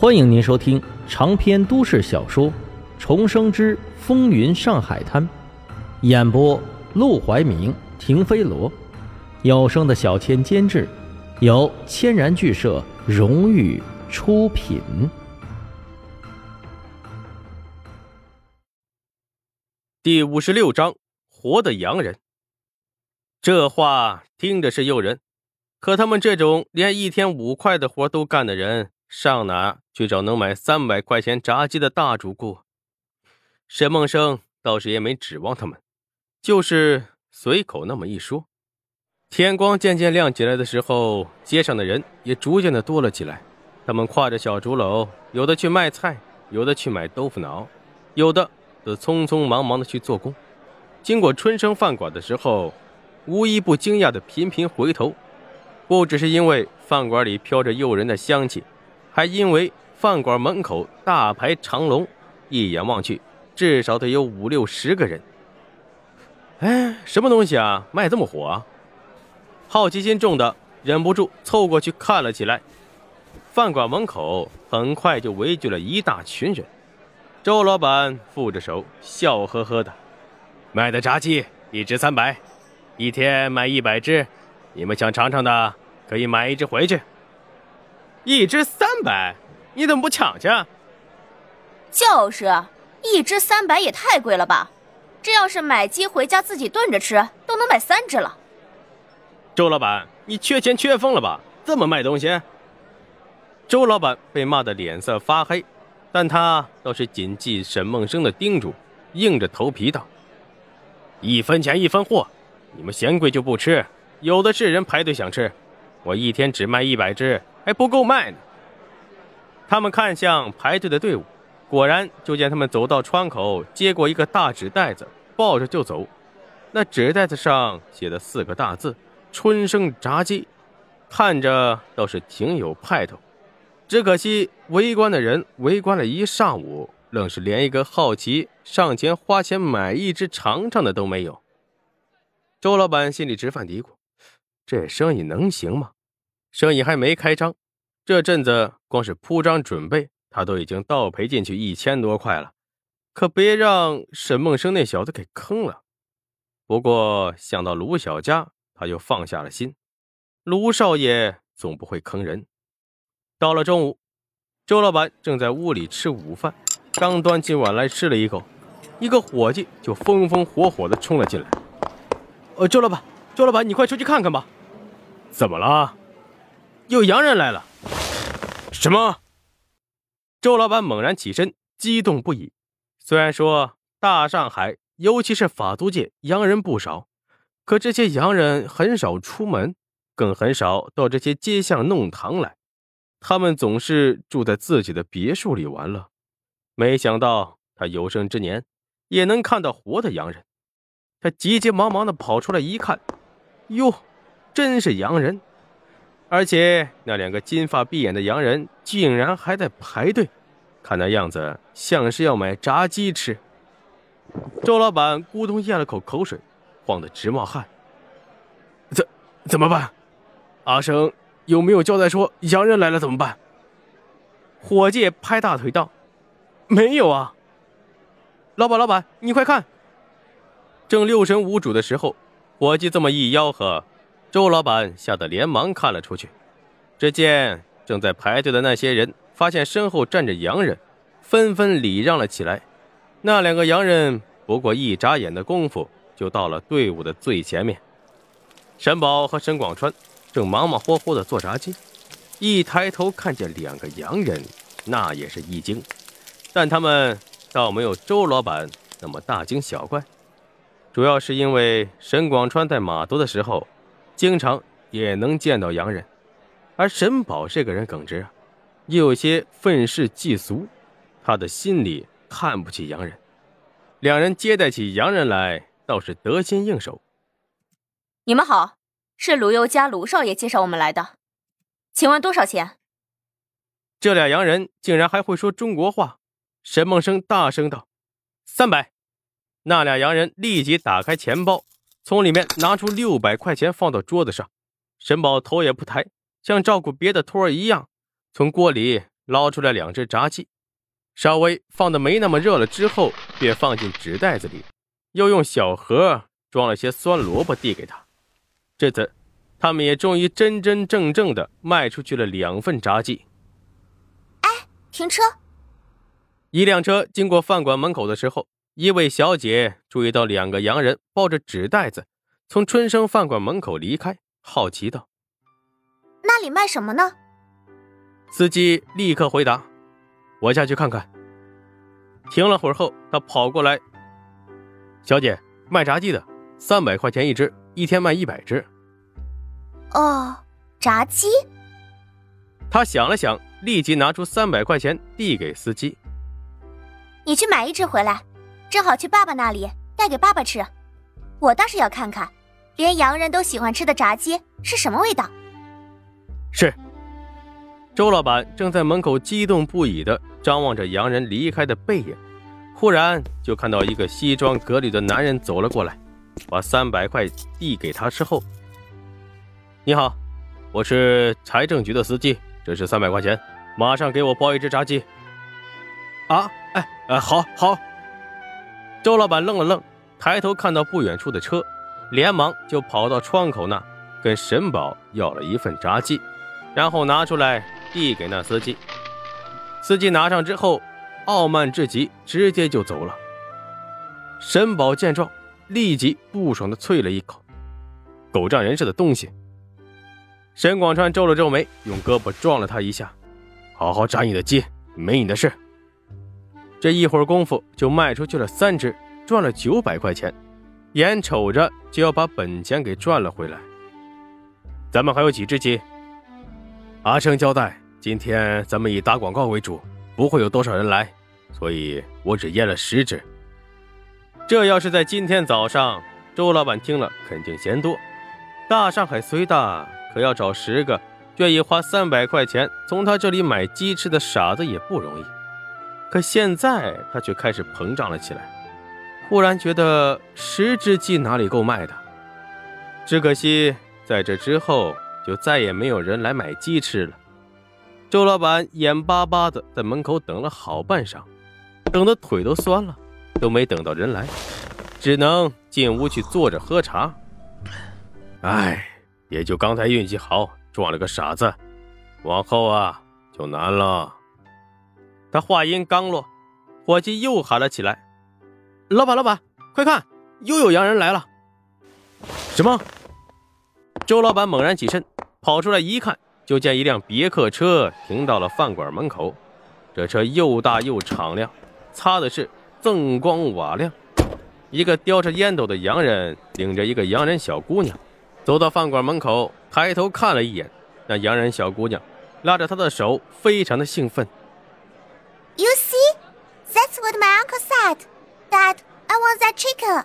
欢迎您收听长篇都市小说《重生之风云上海滩》，演播：陆怀明、停飞罗，有声的小千监制，由千然剧社荣誉出品。第五十六章：活的洋人。这话听着是诱人，可他们这种连一天五块的活都干的人。上哪去找能买三百块钱炸鸡的大主顾？沈梦生倒是也没指望他们，就是随口那么一说。天光渐渐亮起来的时候，街上的人也逐渐的多了起来。他们挎着小竹篓，有的去卖菜，有的去买豆腐脑，有的则匆匆忙忙的去做工。经过春生饭馆的时候，无一不惊讶的频频回头，不只是因为饭馆里飘着诱人的香气。还因为饭馆门口大排长龙，一眼望去，至少得有五六十个人。哎，什么东西啊，卖这么火啊？好奇心重的忍不住凑过去看了起来。饭馆门口很快就围聚了一大群人。周老板负着手，笑呵呵的：“卖的炸鸡一只三百，一天卖一百只，你们想尝尝的，可以买一只回去。”一只三百，你怎么不抢去？就是，一只三百也太贵了吧！这要是买鸡回家自己炖着吃，都能买三只了。周老板，你缺钱缺疯了吧？这么卖东西？周老板被骂得脸色发黑，但他倒是谨记沈梦生的叮嘱，硬着头皮道：“一分钱一分货，你们嫌贵就不吃，有的是人排队想吃。我一天只卖一百只。”还不够卖呢。他们看向排队的队伍，果然就见他们走到窗口，接过一个大纸袋子，抱着就走。那纸袋子上写的四个大字“春生炸鸡”，看着倒是挺有派头。只可惜围观的人围观了一上午，愣是连一个好奇上前花钱买一只尝尝的都没有。周老板心里直犯嘀咕：这生意能行吗？生意还没开张，这阵子光是铺张准备，他都已经倒赔进去一千多块了。可别让沈梦生那小子给坑了。不过想到卢小佳，他就放下了心。卢少爷总不会坑人。到了中午，周老板正在屋里吃午饭，刚端起碗来吃了一口，一个伙计就风风火火地冲了进来。呃，周老板，周老板，你快出去看看吧。怎么了？有洋人来了！什么？周老板猛然起身，激动不已。虽然说大上海，尤其是法租界，洋人不少，可这些洋人很少出门，更很少到这些街巷弄堂来。他们总是住在自己的别墅里玩乐。没想到他有生之年也能看到活的洋人。他急急忙忙的跑出来一看，哟，真是洋人！而且那两个金发碧眼的洋人竟然还在排队，看那样子像是要买炸鸡吃。周老板咕咚咽了口口水，慌得直冒汗。怎怎么办？阿生有没有交代说洋人来了怎么办？伙计拍大腿道：“没有啊。”老板，老板，你快看！正六神无主的时候，伙计这么一吆喝。周老板吓得连忙看了出去，只见正在排队的那些人发现身后站着洋人，纷纷礼让了起来。那两个洋人不过一眨眼的功夫，就到了队伍的最前面。沈宝和沈广川正忙忙活活的做炸鸡，一抬头看见两个洋人，那也是一惊，但他们倒没有周老板那么大惊小怪，主要是因为沈广川在码头的时候。经常也能见到洋人，而沈宝这个人耿直啊，也有些愤世嫉俗，他的心里看不起洋人。两人接待起洋人来，倒是得心应手。你们好，是卢优家卢少爷介绍我们来的，请问多少钱？这俩洋人竟然还会说中国话，沈梦生大声道：“三百！”那俩洋人立即打开钱包。从里面拿出六百块钱放到桌子上，沈宝头也不抬，像照顾别的托儿一样，从锅里捞出来两只炸鸡，稍微放的没那么热了之后，便放进纸袋子里，又用小盒装了些酸萝卜递给他。这次，他们也终于真真正正的卖出去了两份炸鸡。哎，停车！一辆车经过饭馆门口的时候，一位小姐注意到两个洋人抱着纸袋子从春生饭馆门口离开，好奇道：“那里卖什么呢？”司机立刻回答：“我下去看看。”停了会儿后，他跑过来：“小姐，卖炸鸡的，三百块钱一只，一天卖一百只。”哦，炸鸡。他想了想，立即拿出三百块钱递给司机。你去买一只回来，正好去爸爸那里带给爸爸吃。我倒是要看看，连洋人都喜欢吃的炸鸡是什么味道。是。周老板正在门口激动不已的张望着洋人离开的背影，忽然就看到一个西装革履的男人走了过来，把三百块递给他之后：“你好，我是财政局的司机，这是三百块钱，马上给我包一只炸鸡。”啊，哎。哎，好好。周老板愣了愣，抬头看到不远处的车，连忙就跑到窗口那，跟沈宝要了一份炸鸡，然后拿出来递给那司机。司机拿上之后，傲慢至极，直接就走了。沈宝见状，立即不爽的啐了一口：“狗仗人势的东西！”沈广川皱了皱眉，用胳膊撞了他一下：“好好炸你的鸡，没你的事。”这一会儿功夫就卖出去了三只，赚了九百块钱，眼瞅着就要把本钱给赚了回来。咱们还有几只鸡？阿成交代，今天咱们以打广告为主，不会有多少人来，所以我只腌了十只。这要是在今天早上，周老板听了肯定嫌多。大上海虽大，可要找十个愿意花三百块钱从他这里买鸡翅的傻子也不容易。可现在他却开始膨胀了起来，忽然觉得十只鸡哪里够卖的？只可惜在这之后就再也没有人来买鸡吃了。周老板眼巴巴的在门口等了好半晌，等的腿都酸了，都没等到人来，只能进屋去坐着喝茶。哎，也就刚才运气好，撞了个傻子，往后啊就难了。他话音刚落，伙计又喊了起来：“老板，老板，快看，又有洋人来了！”什么？周老板猛然起身，跑出来一看，就见一辆别克车停到了饭馆门口。这车又大又敞亮，擦的是锃光瓦亮。一个叼着烟斗的洋人领着一个洋人小姑娘，走到饭馆门口，抬头看了一眼那洋人小姑娘，拉着他的手，非常的兴奋。You see, that's what my uncle said. Dad, I want that chicken.